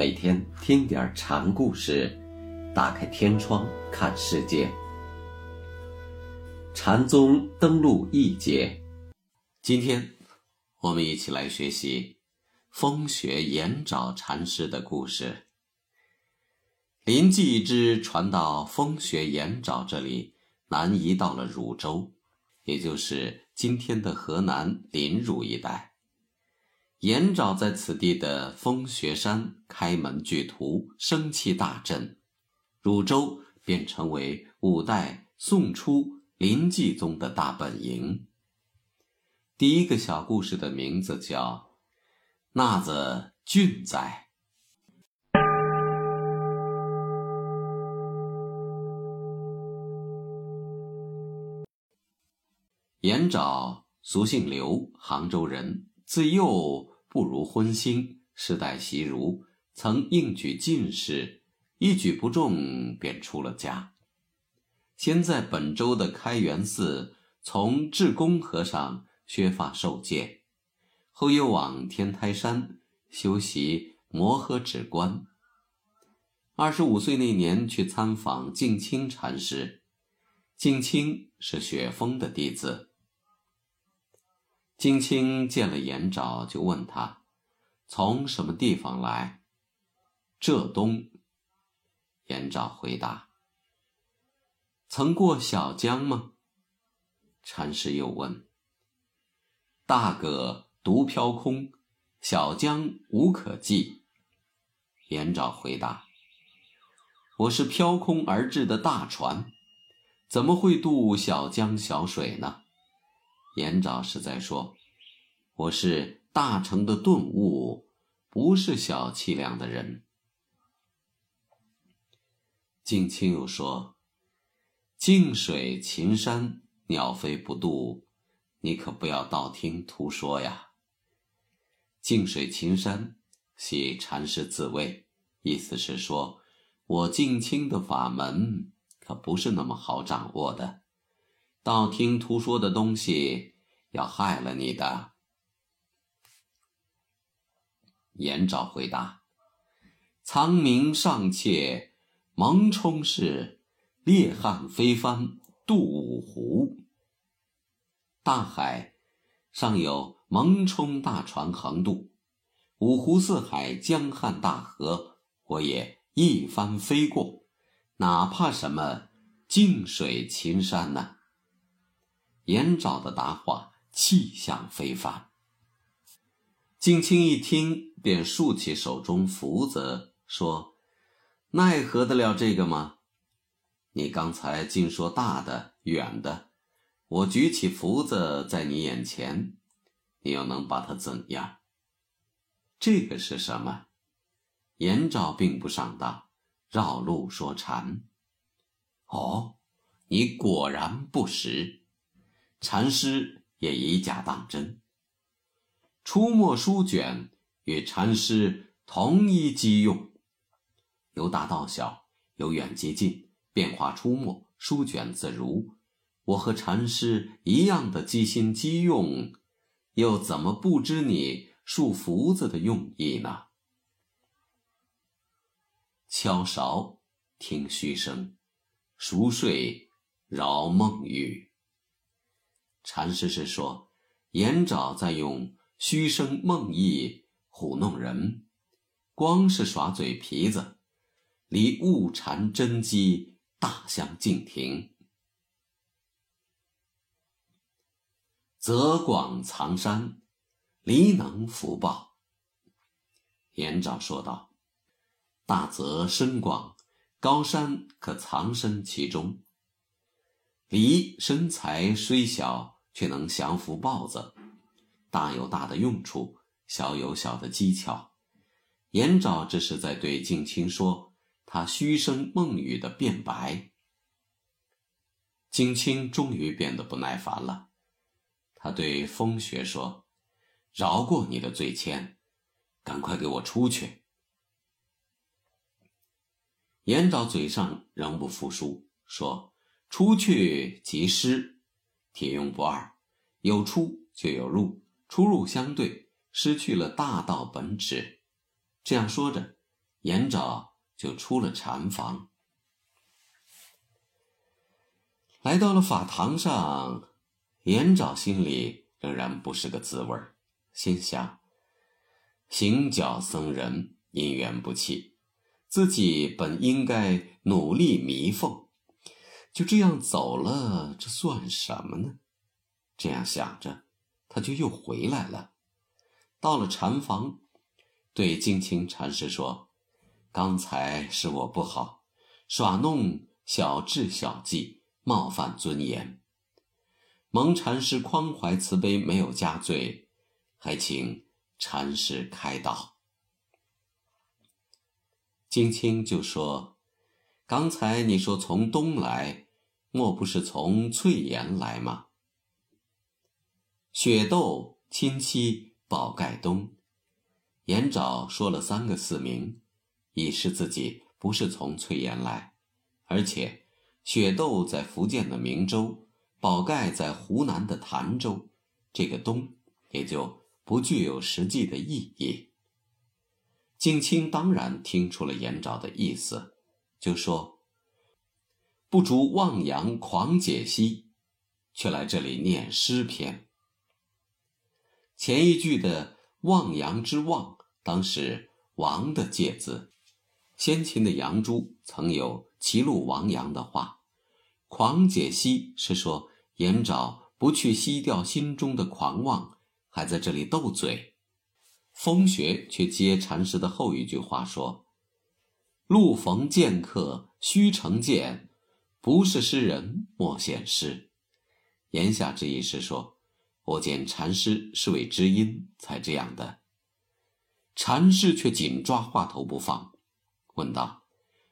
每天听点禅故事，打开天窗看世界。禅宗登陆一节，今天我们一起来学习风雪延沼禅师的故事。临济之传到风雪延沼这里，南移到了汝州，也就是今天的河南临汝一带。延沼在此地的风雪山开门巨图，生气大振，汝州便成为五代宋初临济宗的大本营。第一个小故事的名字叫“那子俊哉”。延沼俗姓刘，杭州人，自幼。不如荤腥，世代习儒，曾应举进士，一举不中便出了家。先在本州的开元寺从智公和尚削发受戒，后又往天台山修习摩诃止观。二十五岁那年去参访净清禅师，净清是雪峰的弟子。金青见了延沼，就问他：“从什么地方来？”浙东。延沼回答：“曾过小江吗？”禅师又问：“大哥独飘空，小江无可寄。”延沼回答：“我是飘空而至的大船，怎么会渡小江小水呢？”延昭是在说：“我是大成的顿悟，不是小气量的人。”静清又说：“静水秦山，鸟飞不渡，你可不要道听途说呀。”静水秦山系禅师自谓，意思是说，我静清的法门可不是那么好掌握的。道听途说的东西要害了你的。颜昭回答：“苍冥尚切，蒙冲是，烈汉飞帆渡五湖。大海上有蒙冲大船横渡，五湖四海，江汉大河，我也一帆飞过，哪怕什么净水秦山呢？”延昭的答话气象非凡。静清一听，便竖起手中斧子，说：“奈何得了这个吗？你刚才净说大的、远的，我举起斧子在你眼前，你又能把它怎样？这个是什么？”延昭并不上当，绕路说禅。哦，你果然不识。禅师也以假当真，出没书卷与禅师同一机用，由大到小，由远及近，变化出没，书卷自如。我和禅师一样的机心机用，又怎么不知你竖福子的用意呢？敲勺听虚声，熟睡扰梦语。禅师是说，延沼在用虚声梦意唬弄人，光是耍嘴皮子，离悟禅真机大相径庭。泽广藏山，离能福报。延沼说道：“大泽深广，高山可藏身其中。”离身材虽小，却能降服豹子，大有大的用处，小有小的技巧。严昭这是在对静清说他虚声梦语的辩白。静清终于变得不耐烦了，他对风雪说：“饶过你的罪愆，赶快给我出去。”严昭嘴上仍不服输，说。出去即失，铁用不二，有出就有入，出入相对，失去了大道本旨。这样说着，颜昭就出了禅房，来到了法堂上。颜昭心里仍然不是个滋味儿，心想：行脚僧人因缘不弃，自己本应该努力弥缝，就这样走了，这算什么呢？这样想着，他就又回来了，到了禅房，对净清禅师说：“刚才是我不好，耍弄小智小计，冒犯尊严。”蒙禅师宽怀慈悲，没有加罪，还请禅师开导。金青就说：“刚才你说从东来，莫不是从翠岩来吗？”雪窦亲戚宝盖东，颜昭说了三个四名，以示自己不是从翠岩来，而且雪窦在福建的明州。宝盖在湖南的潭州，这个“东”也就不具有实际的意义。景清当然听出了颜昭的意思，就说：“不逐望洋狂解析，却来这里念诗篇。”前一句的“望洋”之“望”，当是“王”的介字。先秦的杨朱曾有“歧路王阳”的话，“狂解析”是说。颜昭不去熄掉心中的狂妄，还在这里斗嘴。风雪却接禅师的后一句话说：“路逢剑客须成剑，不是诗人莫显诗。”言下之意是说，我见禅师是位知音，才这样的。禅师却紧抓话头不放，问道：“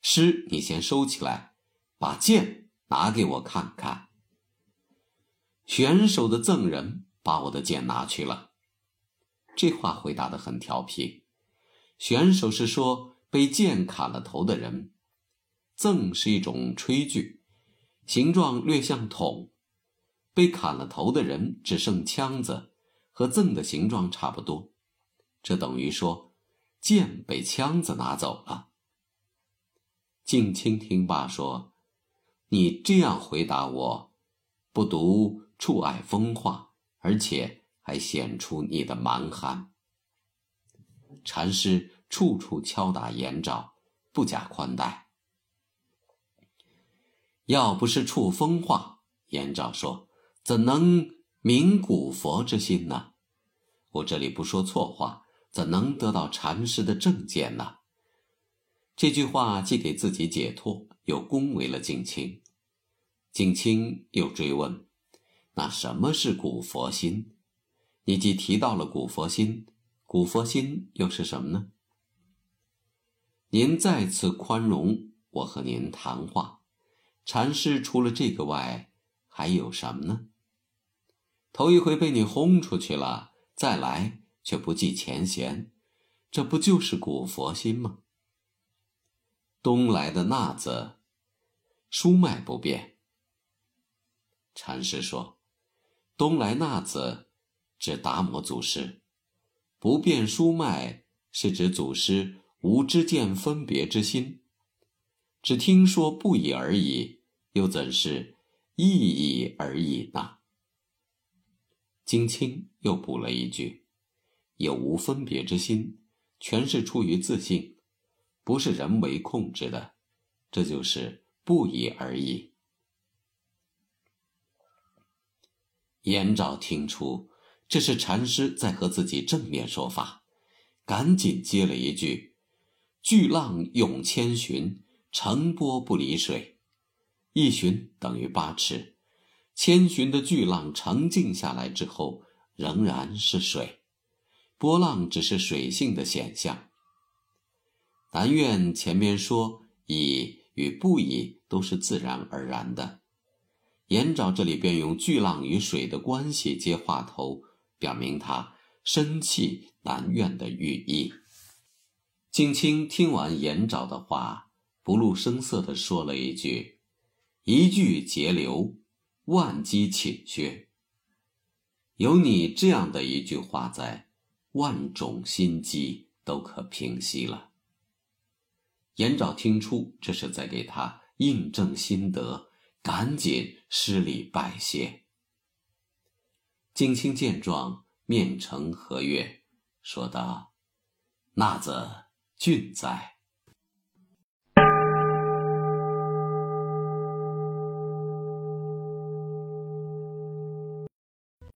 诗你先收起来，把剑拿给我看看。”选手的赠人把我的剑拿去了，这话回答的很调皮。选手是说被剑砍了头的人，赠是一种炊具，形状略像桶，被砍了头的人只剩枪子，和赠的形状差不多，这等于说剑被枪子拿走了。静清听罢说：“你这样回答我，不独。”触爱风化，而且还显出你的蛮悍。禅师处处敲打颜昭，不假宽待。要不是触风化，颜昭说，怎能明古佛之心呢？我这里不说错话，怎能得到禅师的正见呢？这句话既给自己解脱，又恭维了景清。景清又追问。那什么是古佛心？你既提到了古佛心，古佛心又是什么呢？您再次宽容我和您谈话。禅师除了这个外，还有什么呢？头一回被你轰出去了，再来却不计前嫌，这不就是古佛心吗？东来的那字，书脉不变。禅师说。东来那字，指达摩祖师；不变书脉，是指祖师无知见分别之心。只听说不已而已，又怎是意义而已呢？金清又补了一句：“有无分别之心，全是出于自信，不是人为控制的，这就是不已而已。”颜昭听出这是禅师在和自己正面说法，赶紧接了一句：“巨浪涌千寻，澄波不离水。一寻等于八尺，千寻的巨浪澄静下来之后，仍然是水，波浪只是水性的显象。但愿前面说以与不以都是自然而然的。”颜昭这里便用巨浪与水的关系接话头，表明他生气难怨的寓意。景清听完颜昭的话，不露声色地说了一句：“一句截流，万机侵削。有你这样的一句话在，万种心机都可平息了。”颜昭听出这是在给他印证心得，赶紧施礼拜谢。景清见状，面呈和悦，说道：“那子俊哉！